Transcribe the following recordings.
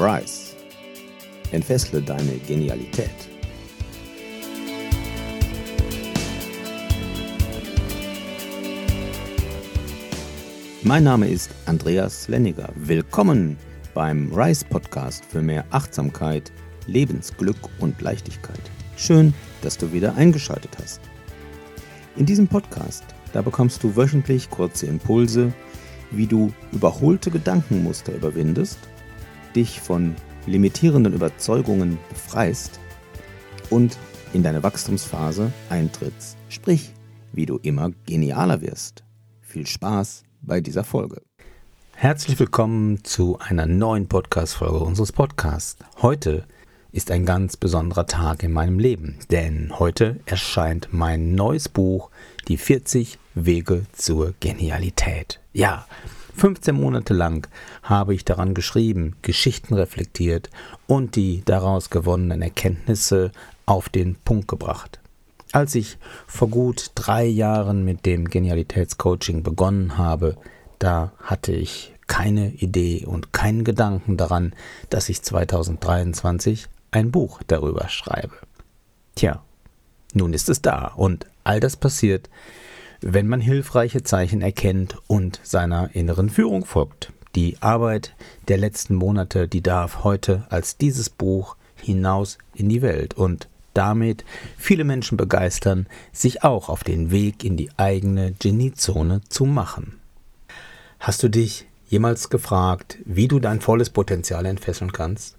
Rise. Entfessle deine Genialität. Mein Name ist Andreas Lenniger. Willkommen beim Rise Podcast für mehr Achtsamkeit, Lebensglück und Leichtigkeit. Schön, dass du wieder eingeschaltet hast. In diesem Podcast, da bekommst du wöchentlich kurze Impulse, wie du überholte Gedankenmuster überwindest, dich von limitierenden Überzeugungen befreist und in deine Wachstumsphase eintrittst, sprich, wie du immer genialer wirst. Viel Spaß bei dieser Folge. Herzlich willkommen zu einer neuen Podcast-Folge unseres Podcasts. Heute ist ein ganz besonderer Tag in meinem Leben, denn heute erscheint mein neues Buch, Die 40 Wege zur Genialität. Ja, 15 Monate lang habe ich daran geschrieben, Geschichten reflektiert und die daraus gewonnenen Erkenntnisse auf den Punkt gebracht. Als ich vor gut drei Jahren mit dem Genialitätscoaching begonnen habe, da hatte ich keine Idee und keinen Gedanken daran, dass ich 2023 ein Buch darüber schreibe. Tja, nun ist es da und all das passiert, wenn man hilfreiche Zeichen erkennt und seiner inneren Führung folgt. Die Arbeit der letzten Monate, die darf heute als dieses Buch hinaus in die Welt und damit viele Menschen begeistern, sich auch auf den Weg in die eigene Geniezone zu machen. Hast du dich jemals gefragt, wie du dein volles Potenzial entfesseln kannst?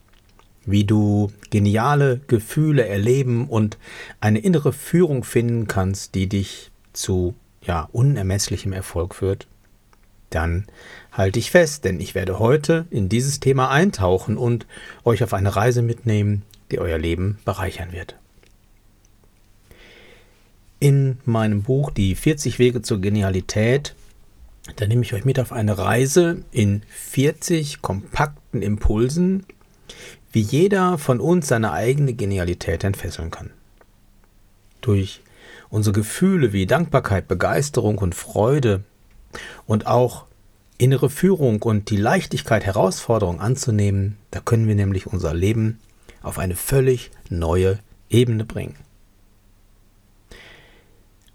Wie du geniale Gefühle erleben und eine innere Führung finden kannst, die dich zu ja, unermesslichem Erfolg führt? Dann halte ich fest, denn ich werde heute in dieses Thema eintauchen und euch auf eine Reise mitnehmen, die euer Leben bereichern wird. In meinem Buch Die 40 Wege zur Genialität, da nehme ich euch mit auf eine Reise in 40 kompakten Impulsen, wie jeder von uns seine eigene Genialität entfesseln kann. Durch unsere Gefühle wie Dankbarkeit, Begeisterung und Freude und auch innere Führung und die Leichtigkeit, Herausforderungen anzunehmen, da können wir nämlich unser Leben auf eine völlig neue Ebene bringen.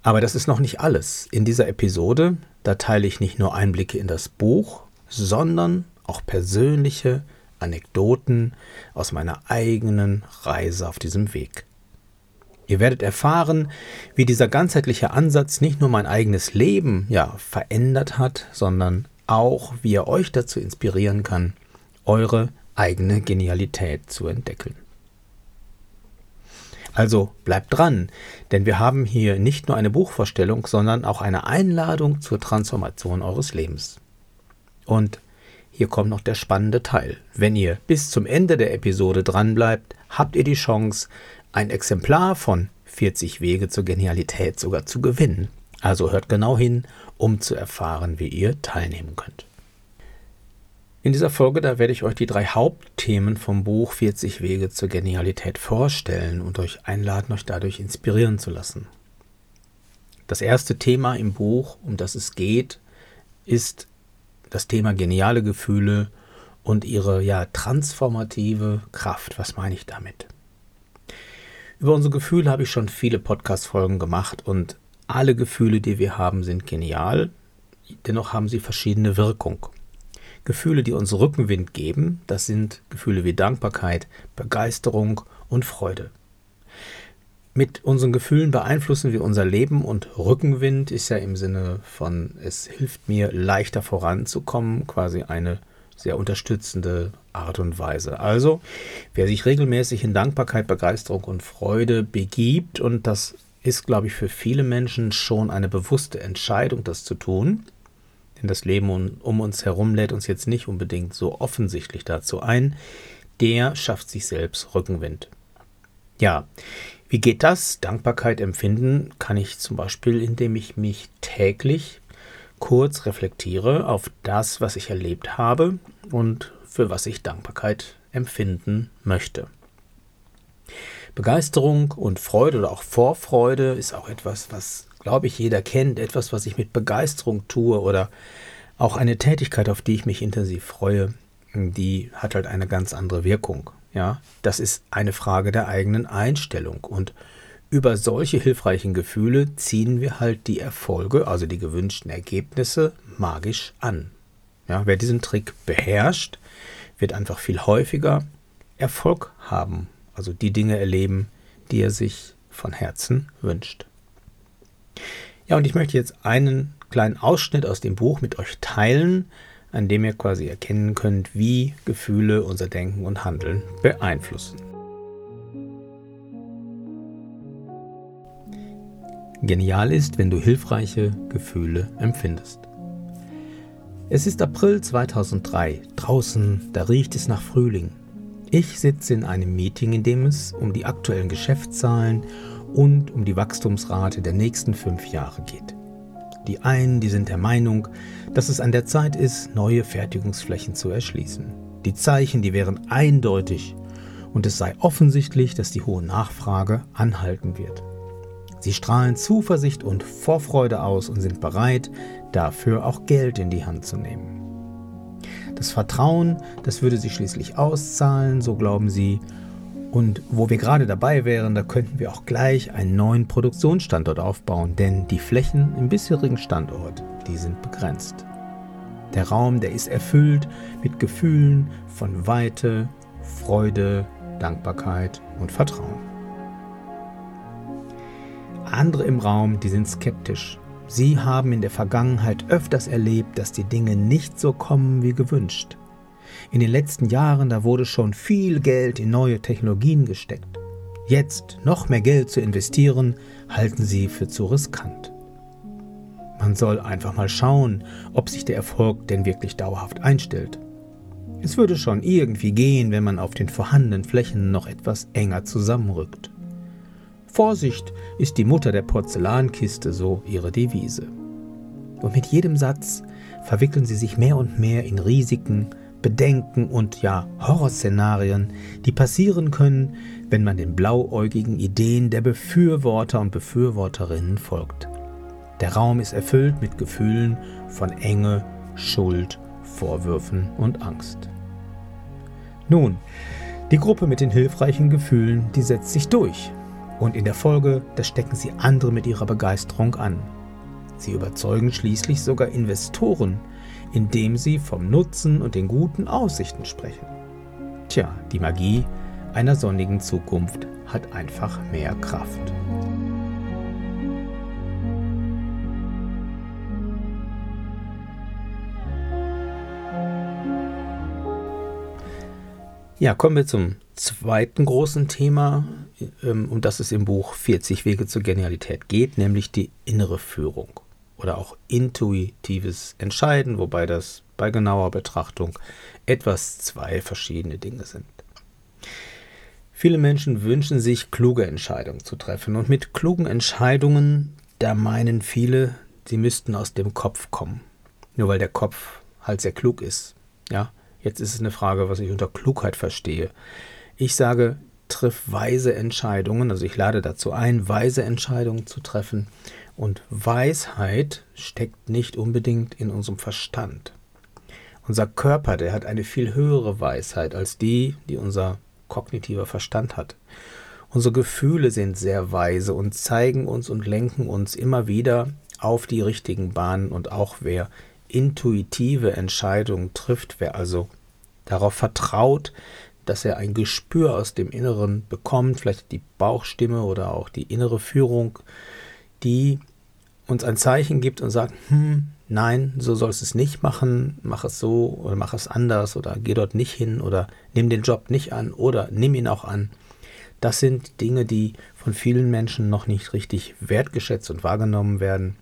Aber das ist noch nicht alles. In dieser Episode, da teile ich nicht nur Einblicke in das Buch, sondern auch persönliche Anekdoten aus meiner eigenen Reise auf diesem Weg. Ihr werdet erfahren, wie dieser ganzheitliche Ansatz nicht nur mein eigenes Leben ja verändert hat, sondern auch, wie er euch dazu inspirieren kann, eure eigene Genialität zu entdecken. Also bleibt dran, denn wir haben hier nicht nur eine Buchvorstellung, sondern auch eine Einladung zur Transformation eures Lebens. Und hier kommt noch der spannende Teil. Wenn ihr bis zum Ende der Episode dranbleibt, habt ihr die Chance, ein Exemplar von 40 Wege zur Genialität sogar zu gewinnen. Also hört genau hin, um zu erfahren, wie ihr teilnehmen könnt. In dieser Folge, da werde ich euch die drei Hauptthemen vom Buch 40 Wege zur Genialität vorstellen und euch einladen, euch dadurch inspirieren zu lassen. Das erste Thema im Buch, um das es geht, ist das Thema geniale Gefühle und ihre ja transformative Kraft. Was meine ich damit? Über unsere Gefühle habe ich schon viele Podcast-Folgen gemacht und alle Gefühle, die wir haben, sind genial. Dennoch haben sie verschiedene Wirkung. Gefühle, die uns Rückenwind geben, das sind Gefühle wie Dankbarkeit, Begeisterung und Freude. Mit unseren Gefühlen beeinflussen wir unser Leben und Rückenwind ist ja im Sinne von, es hilft mir leichter voranzukommen, quasi eine sehr unterstützende Art und Weise. Also, wer sich regelmäßig in Dankbarkeit, Begeisterung und Freude begibt, und das ist, glaube ich, für viele Menschen schon eine bewusste Entscheidung, das zu tun, denn das Leben um, uns herum lädt uns jetzt nicht unbedingt so offensichtlich dazu ein, der schafft sich selbst Rückenwind. Ja, wie geht das? Dankbarkeit empfinden kann ich zum Beispiel, indem ich mich täglich kurz reflektiere auf das, was ich erlebt habe und für was ich Dankbarkeit empfinden möchte. Begeisterung und Freude oder auch Vorfreude ist auch etwas, was glaube ich, jeder kennt, etwas, was ich mit Begeisterung tue oder auch eine Tätigkeit, auf die ich mich intensiv freue. die hat halt eine ganz andere Wirkung. Ja, das ist eine Frage der eigenen Einstellung und über solche hilfreichen Gefühle ziehen wir halt die Erfolge, also die gewünschten Ergebnisse, magisch an. Ja, wer diesen Trick beherrscht, wird einfach viel häufiger Erfolg haben, also die Dinge erleben, die er sich von Herzen wünscht. Ja, und ich möchte jetzt einen kleinen Ausschnitt aus dem Buch mit euch teilen, an dem ihr quasi erkennen könnt, wie Gefühle unser Denken und Handeln beeinflussen. Genial ist, wenn du hilfreiche Gefühle empfindest. Es ist April 2003. Draußen, da riecht es nach Frühling. Ich sitze in einem Meeting, in dem es um die aktuellen Geschäftszahlen und um die Wachstumsrate der nächsten fünf Jahre geht. Die einen, die sind der Meinung, dass es an der Zeit ist, neue Fertigungsflächen zu erschließen. Die Zeichen, die wären eindeutig und es sei offensichtlich, dass die hohe Nachfrage anhalten wird. Sie strahlen Zuversicht und Vorfreude aus und sind bereit, dafür auch Geld in die Hand zu nehmen. Das Vertrauen, das würde sich schließlich auszahlen, so glauben sie, und wo wir gerade dabei wären, da könnten wir auch gleich einen neuen Produktionsstandort aufbauen, denn die Flächen im bisherigen Standort, die sind begrenzt. Der Raum, der ist erfüllt mit Gefühlen von Weite, Freude, Dankbarkeit und Vertrauen. Andere im Raum, die sind skeptisch. Sie haben in der Vergangenheit öfters erlebt, dass die Dinge nicht so kommen wie gewünscht. In den letzten Jahren, da wurde schon viel Geld in neue Technologien gesteckt. Jetzt noch mehr Geld zu investieren, halten sie für zu riskant. Man soll einfach mal schauen, ob sich der Erfolg denn wirklich dauerhaft einstellt. Es würde schon irgendwie gehen, wenn man auf den vorhandenen Flächen noch etwas enger zusammenrückt. Vorsicht ist die Mutter der Porzellankiste, so ihre Devise. Und mit jedem Satz verwickeln sie sich mehr und mehr in Risiken, Bedenken und ja Horrorszenarien, die passieren können, wenn man den blauäugigen Ideen der Befürworter und Befürworterinnen folgt. Der Raum ist erfüllt mit Gefühlen von Enge, Schuld, Vorwürfen und Angst. Nun, die Gruppe mit den hilfreichen Gefühlen, die setzt sich durch. Und in der Folge, da stecken sie andere mit ihrer Begeisterung an. Sie überzeugen schließlich sogar Investoren, indem sie vom Nutzen und den guten Aussichten sprechen. Tja, die Magie einer sonnigen Zukunft hat einfach mehr Kraft. Ja, kommen wir zum zweiten großen Thema, ähm, um das es im Buch 40 Wege zur Genialität geht, nämlich die innere Führung oder auch intuitives Entscheiden, wobei das bei genauer Betrachtung etwas zwei verschiedene Dinge sind. Viele Menschen wünschen sich, kluge Entscheidungen zu treffen. Und mit klugen Entscheidungen, da meinen viele, sie müssten aus dem Kopf kommen. Nur weil der Kopf halt sehr klug ist. Ja, jetzt ist es eine Frage, was ich unter Klugheit verstehe. Ich sage, triff weise Entscheidungen, also ich lade dazu ein, weise Entscheidungen zu treffen und Weisheit steckt nicht unbedingt in unserem Verstand. Unser Körper, der hat eine viel höhere Weisheit als die, die unser kognitiver Verstand hat. Unsere Gefühle sind sehr weise und zeigen uns und lenken uns immer wieder auf die richtigen Bahnen und auch wer intuitive Entscheidungen trifft, wer also darauf vertraut, dass er ein Gespür aus dem Inneren bekommt, vielleicht die Bauchstimme oder auch die innere Führung, die uns ein Zeichen gibt und sagt, hm, nein, so sollst du es nicht machen, mach es so oder mach es anders oder geh dort nicht hin oder nimm den Job nicht an oder nimm ihn auch an. Das sind Dinge, die von vielen Menschen noch nicht richtig wertgeschätzt und wahrgenommen werden,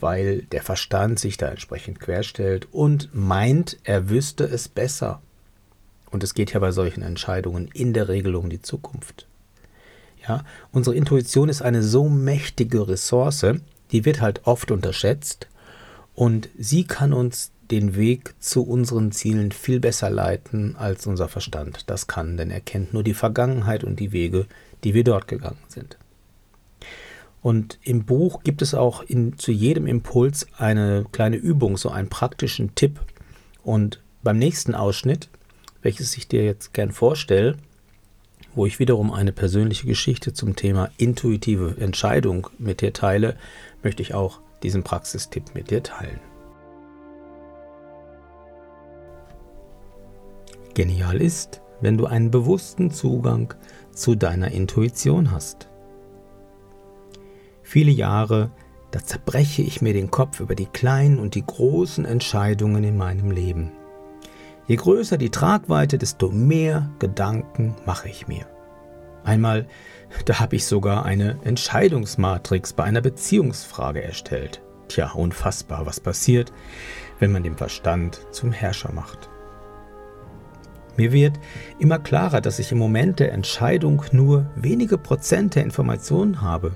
weil der Verstand sich da entsprechend querstellt und meint, er wüsste es besser. Und es geht ja bei solchen Entscheidungen in der Regel um die Zukunft. Ja, unsere Intuition ist eine so mächtige Ressource, die wird halt oft unterschätzt und sie kann uns den Weg zu unseren Zielen viel besser leiten als unser Verstand. Das kann, denn er kennt nur die Vergangenheit und die Wege, die wir dort gegangen sind. Und im Buch gibt es auch in, zu jedem Impuls eine kleine Übung, so einen praktischen Tipp. Und beim nächsten Ausschnitt, welches ich dir jetzt gern vorstelle, wo ich wiederum eine persönliche Geschichte zum Thema intuitive Entscheidung mit dir teile, möchte ich auch diesen Praxistipp mit dir teilen. Genial ist, wenn du einen bewussten Zugang zu deiner Intuition hast. Viele Jahre, da zerbreche ich mir den Kopf über die kleinen und die großen Entscheidungen in meinem Leben. Je größer die Tragweite, desto mehr Gedanken mache ich mir. Einmal, da habe ich sogar eine Entscheidungsmatrix bei einer Beziehungsfrage erstellt. Tja, unfassbar, was passiert, wenn man den Verstand zum Herrscher macht. Mir wird immer klarer, dass ich im Moment der Entscheidung nur wenige Prozent der Informationen habe.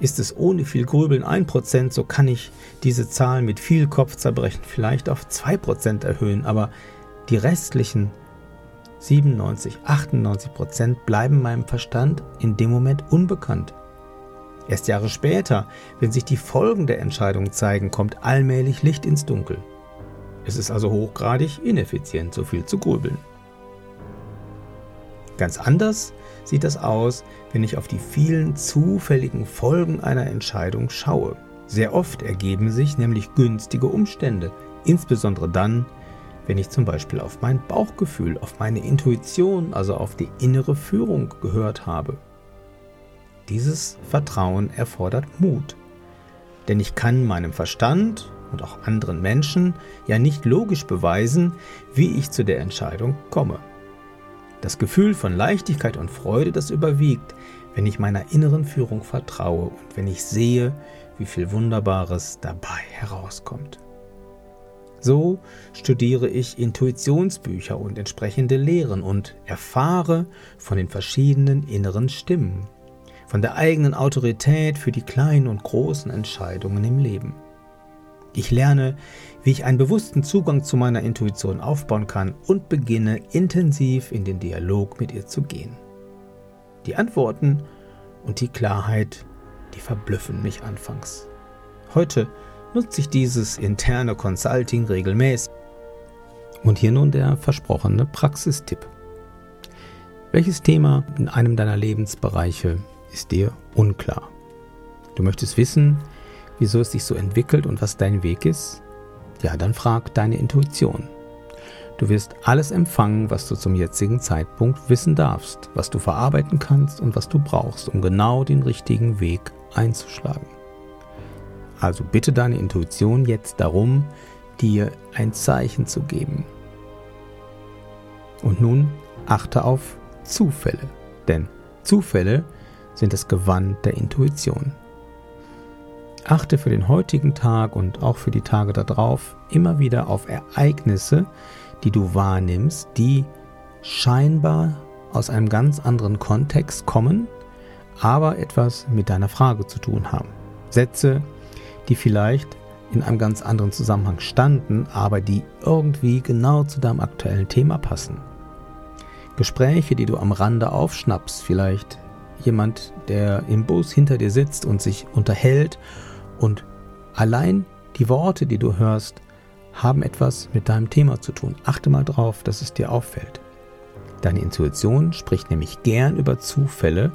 Ist es ohne viel Grübeln ein Prozent, so kann ich diese Zahl mit viel Kopfzerbrechen vielleicht auf zwei Prozent erhöhen, aber die restlichen 97, 98 Prozent bleiben meinem Verstand in dem Moment unbekannt. Erst Jahre später, wenn sich die Folgen der Entscheidung zeigen, kommt allmählich Licht ins Dunkel. Es ist also hochgradig ineffizient, so viel zu grübeln. Ganz anders sieht das aus, wenn ich auf die vielen zufälligen Folgen einer Entscheidung schaue. Sehr oft ergeben sich nämlich günstige Umstände, insbesondere dann, wenn ich zum Beispiel auf mein Bauchgefühl, auf meine Intuition, also auf die innere Führung gehört habe. Dieses Vertrauen erfordert Mut, denn ich kann meinem Verstand und auch anderen Menschen ja nicht logisch beweisen, wie ich zu der Entscheidung komme. Das Gefühl von Leichtigkeit und Freude, das überwiegt, wenn ich meiner inneren Führung vertraue und wenn ich sehe, wie viel Wunderbares dabei herauskommt. So studiere ich Intuitionsbücher und entsprechende Lehren und erfahre von den verschiedenen inneren Stimmen, von der eigenen Autorität für die kleinen und großen Entscheidungen im Leben. Ich lerne, wie ich einen bewussten Zugang zu meiner Intuition aufbauen kann und beginne intensiv in den Dialog mit ihr zu gehen. Die Antworten und die Klarheit, die verblüffen mich anfangs. Heute nutze ich dieses interne Consulting regelmäßig. Und hier nun der versprochene Praxistipp. Welches Thema in einem deiner Lebensbereiche ist dir unklar? Du möchtest wissen, wieso es sich so entwickelt und was dein Weg ist? Ja, dann frag deine Intuition. Du wirst alles empfangen, was du zum jetzigen Zeitpunkt wissen darfst, was du verarbeiten kannst und was du brauchst, um genau den richtigen Weg einzuschlagen. Also bitte deine Intuition jetzt darum, dir ein Zeichen zu geben. Und nun achte auf Zufälle, denn Zufälle sind das Gewand der Intuition. Achte für den heutigen Tag und auch für die Tage darauf immer wieder auf Ereignisse, die du wahrnimmst, die scheinbar aus einem ganz anderen Kontext kommen, aber etwas mit deiner Frage zu tun haben. Sätze, die vielleicht in einem ganz anderen Zusammenhang standen, aber die irgendwie genau zu deinem aktuellen Thema passen. Gespräche, die du am Rande aufschnappst, vielleicht jemand, der im Bus hinter dir sitzt und sich unterhält und allein die Worte, die du hörst, haben etwas mit deinem Thema zu tun. Achte mal drauf, dass es dir auffällt. Deine Intuition spricht nämlich gern über Zufälle,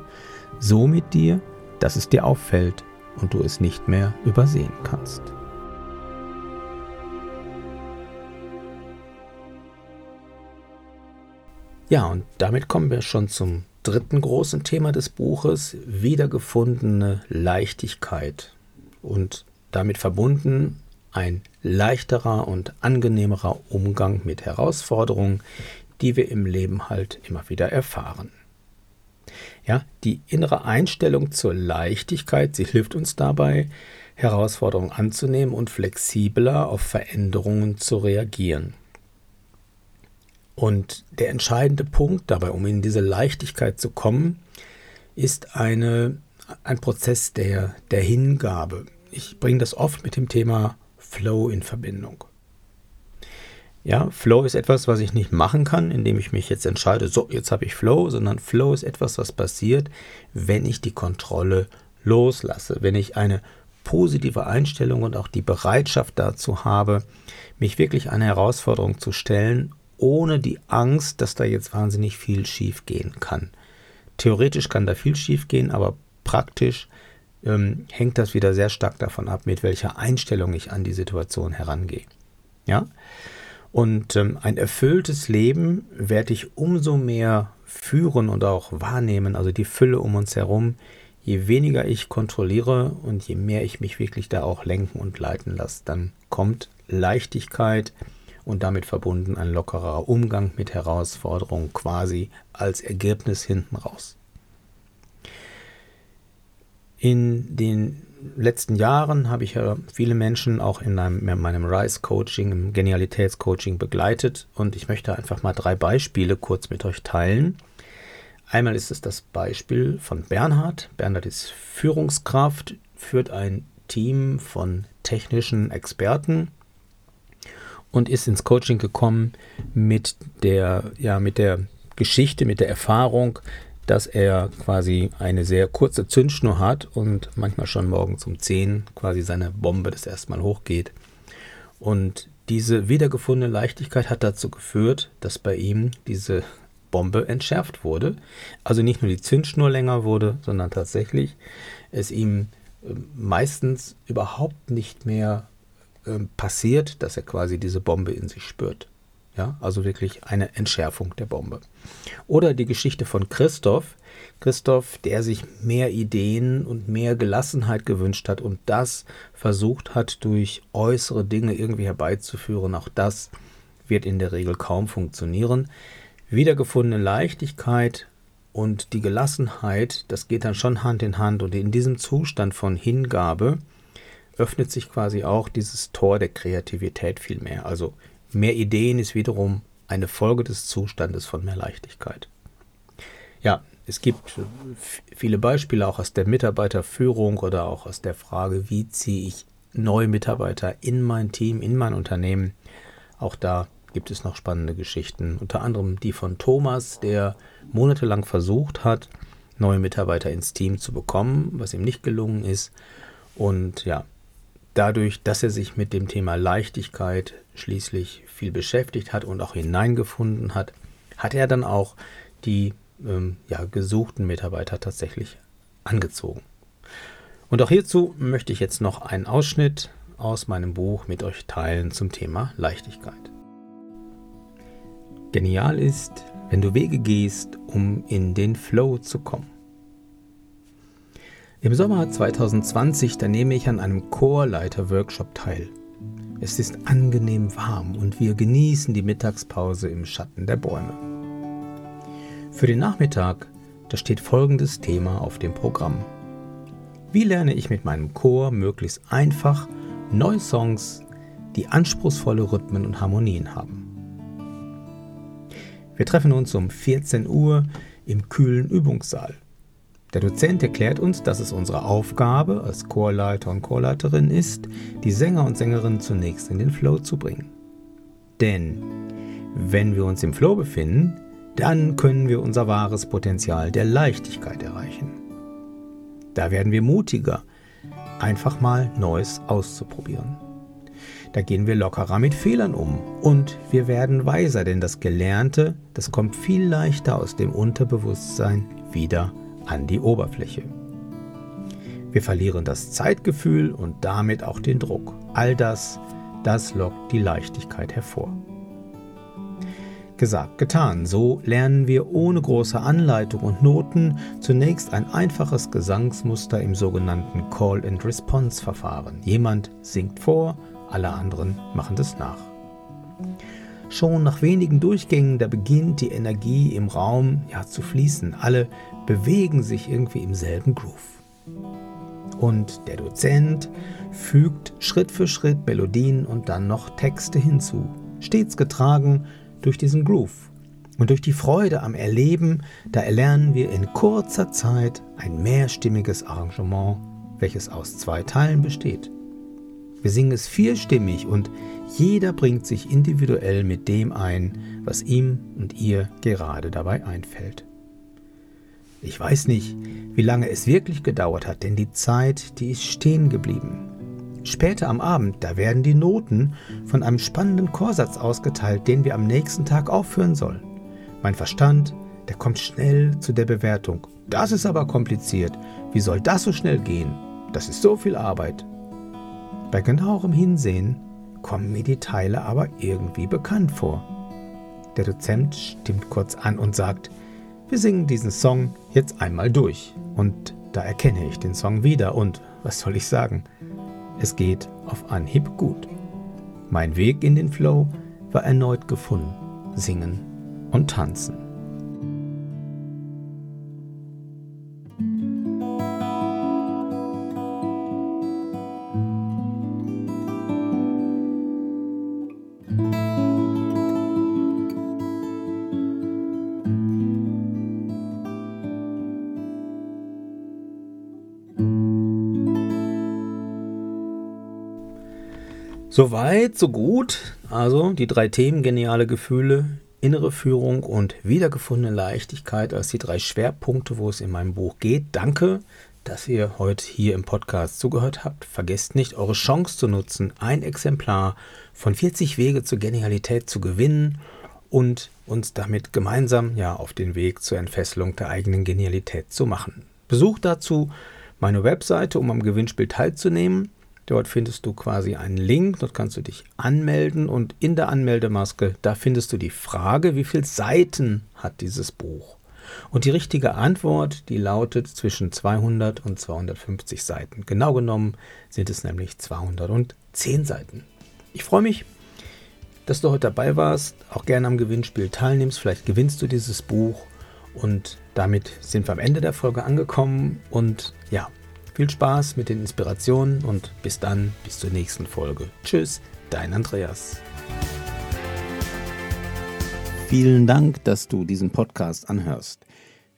so mit dir, dass es dir auffällt und du es nicht mehr übersehen kannst. Ja, und damit kommen wir schon zum dritten großen Thema des Buches, wiedergefundene Leichtigkeit und damit verbunden ein leichterer und angenehmerer Umgang mit Herausforderungen, die wir im Leben halt immer wieder erfahren. Ja, die innere Einstellung zur Leichtigkeit, sie hilft uns dabei, Herausforderungen anzunehmen und flexibler auf Veränderungen zu reagieren. Und der entscheidende Punkt dabei, um in diese Leichtigkeit zu kommen, ist eine ein Prozess der, der Hingabe. Ich bringe das oft mit dem Thema Flow in Verbindung. Ja, Flow ist etwas, was ich nicht machen kann, indem ich mich jetzt entscheide, so, jetzt habe ich Flow, sondern Flow ist etwas, was passiert, wenn ich die Kontrolle loslasse, wenn ich eine positive Einstellung und auch die Bereitschaft dazu habe, mich wirklich einer Herausforderung zu stellen, ohne die Angst, dass da jetzt wahnsinnig viel schief gehen kann. Theoretisch kann da viel schief gehen, aber praktisch ähm, hängt das wieder sehr stark davon ab, mit welcher Einstellung ich an die Situation herangehe. Ja? Und ähm, ein erfülltes Leben werde ich umso mehr führen und auch wahrnehmen, also die Fülle um uns herum, je weniger ich kontrolliere und je mehr ich mich wirklich da auch lenken und leiten lasse, dann kommt Leichtigkeit und damit verbunden ein lockerer Umgang mit Herausforderungen quasi als Ergebnis hinten raus. In den letzten Jahren habe ich ja viele Menschen auch in, einem, in meinem Rise-Coaching, im Genialitätscoaching begleitet und ich möchte einfach mal drei Beispiele kurz mit euch teilen. Einmal ist es das Beispiel von Bernhard. Bernhard ist Führungskraft, führt ein Team von technischen Experten und ist ins Coaching gekommen mit der, ja, mit der Geschichte, mit der Erfahrung, dass er quasi eine sehr kurze Zündschnur hat und manchmal schon morgens um 10 quasi seine Bombe das erste Mal hochgeht. Und diese wiedergefundene Leichtigkeit hat dazu geführt, dass bei ihm diese Bombe entschärft wurde. Also nicht nur die Zündschnur länger wurde, sondern tatsächlich es ihm äh, meistens überhaupt nicht mehr äh, passiert, dass er quasi diese Bombe in sich spürt. Ja, also wirklich eine Entschärfung der Bombe. Oder die Geschichte von Christoph. Christoph, der sich mehr Ideen und mehr Gelassenheit gewünscht hat und das versucht hat, durch äußere Dinge irgendwie herbeizuführen. Auch das wird in der Regel kaum funktionieren. Wiedergefundene Leichtigkeit und die Gelassenheit, das geht dann schon Hand in Hand. Und in diesem Zustand von Hingabe öffnet sich quasi auch dieses Tor der Kreativität viel mehr. Also Mehr Ideen ist wiederum eine Folge des Zustandes von mehr Leichtigkeit. Ja, es gibt viele Beispiele auch aus der Mitarbeiterführung oder auch aus der Frage, wie ziehe ich neue Mitarbeiter in mein Team, in mein Unternehmen. Auch da gibt es noch spannende Geschichten, unter anderem die von Thomas, der monatelang versucht hat, neue Mitarbeiter ins Team zu bekommen, was ihm nicht gelungen ist. Und ja, dadurch, dass er sich mit dem Thema Leichtigkeit schließlich viel beschäftigt hat und auch hineingefunden hat, hat er dann auch die ähm, ja, gesuchten Mitarbeiter tatsächlich angezogen. Und auch hierzu möchte ich jetzt noch einen Ausschnitt aus meinem Buch mit euch teilen zum Thema Leichtigkeit. Genial ist, wenn du Wege gehst, um in den Flow zu kommen. Im Sommer 2020, da nehme ich an einem Chorleiter-Workshop teil. Es ist angenehm warm und wir genießen die Mittagspause im Schatten der Bäume. Für den Nachmittag, da steht folgendes Thema auf dem Programm. Wie lerne ich mit meinem Chor möglichst einfach neue Songs, die anspruchsvolle Rhythmen und Harmonien haben? Wir treffen uns um 14 Uhr im kühlen Übungssaal. Der Dozent erklärt uns, dass es unsere Aufgabe als Chorleiter und Chorleiterin ist, die Sänger und Sängerinnen zunächst in den Flow zu bringen. Denn wenn wir uns im Flow befinden, dann können wir unser wahres Potenzial der Leichtigkeit erreichen. Da werden wir mutiger, einfach mal Neues auszuprobieren. Da gehen wir lockerer mit Fehlern um und wir werden weiser, denn das Gelernte, das kommt viel leichter aus dem Unterbewusstsein wieder an die Oberfläche. Wir verlieren das Zeitgefühl und damit auch den Druck. All das, das lockt die Leichtigkeit hervor. Gesagt, getan. So lernen wir ohne große Anleitung und Noten zunächst ein einfaches Gesangsmuster im sogenannten Call-and-Response-Verfahren. Jemand singt vor, alle anderen machen das nach. Schon nach wenigen Durchgängen, da beginnt die Energie im Raum ja zu fließen. Alle bewegen sich irgendwie im selben Groove. Und der Dozent fügt Schritt für Schritt Melodien und dann noch Texte hinzu, stets getragen durch diesen Groove. Und durch die Freude am Erleben, da erlernen wir in kurzer Zeit ein mehrstimmiges Arrangement, welches aus zwei Teilen besteht. Wir singen es vierstimmig und jeder bringt sich individuell mit dem ein, was ihm und ihr gerade dabei einfällt. Ich weiß nicht, wie lange es wirklich gedauert hat, denn die Zeit, die ist stehen geblieben. Später am Abend, da werden die Noten von einem spannenden Chorsatz ausgeteilt, den wir am nächsten Tag aufführen sollen. Mein Verstand, der kommt schnell zu der Bewertung. Das ist aber kompliziert. Wie soll das so schnell gehen? Das ist so viel Arbeit. Bei genauerem Hinsehen kommen mir die Teile aber irgendwie bekannt vor. Der Dozent stimmt kurz an und sagt, wir singen diesen Song jetzt einmal durch. Und da erkenne ich den Song wieder und was soll ich sagen? Es geht auf Anhieb gut. Mein Weg in den Flow war erneut gefunden. Singen und tanzen. So weit, so gut. Also die drei Themen geniale Gefühle, innere Führung und wiedergefundene Leichtigkeit als die drei Schwerpunkte, wo es in meinem Buch geht. Danke, dass ihr heute hier im Podcast zugehört habt. Vergesst nicht, eure Chance zu nutzen, ein Exemplar von 40 Wege zur Genialität zu gewinnen und uns damit gemeinsam ja auf den Weg zur Entfesselung der eigenen Genialität zu machen. Besucht dazu meine Webseite, um am Gewinnspiel teilzunehmen. Dort findest du quasi einen Link, dort kannst du dich anmelden und in der Anmeldemaske, da findest du die Frage, wie viele Seiten hat dieses Buch? Und die richtige Antwort, die lautet zwischen 200 und 250 Seiten. Genau genommen sind es nämlich 210 Seiten. Ich freue mich, dass du heute dabei warst, auch gerne am Gewinnspiel teilnimmst. Vielleicht gewinnst du dieses Buch und damit sind wir am Ende der Folge angekommen und ja, viel Spaß mit den Inspirationen und bis dann, bis zur nächsten Folge. Tschüss, dein Andreas. Vielen Dank, dass du diesen Podcast anhörst.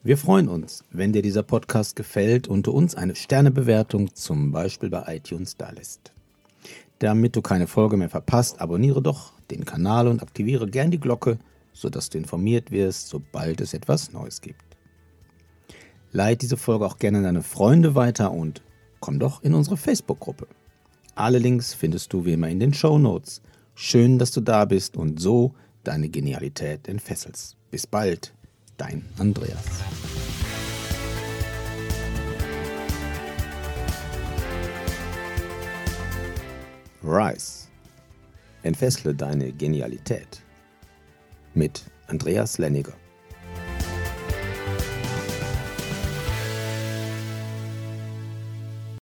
Wir freuen uns, wenn dir dieser Podcast gefällt und du uns eine Sternebewertung zum Beispiel bei iTunes dalässt. Damit du keine Folge mehr verpasst, abonniere doch den Kanal und aktiviere gern die Glocke, sodass du informiert wirst, sobald es etwas Neues gibt. Leite diese Folge auch gerne an deine Freunde weiter und komm doch in unsere Facebook-Gruppe. Alle Links findest du wie immer in den Show Notes. Schön, dass du da bist und so deine Genialität entfesselst. Bis bald, dein Andreas. Rise. Entfessle deine Genialität. Mit Andreas Lenniger.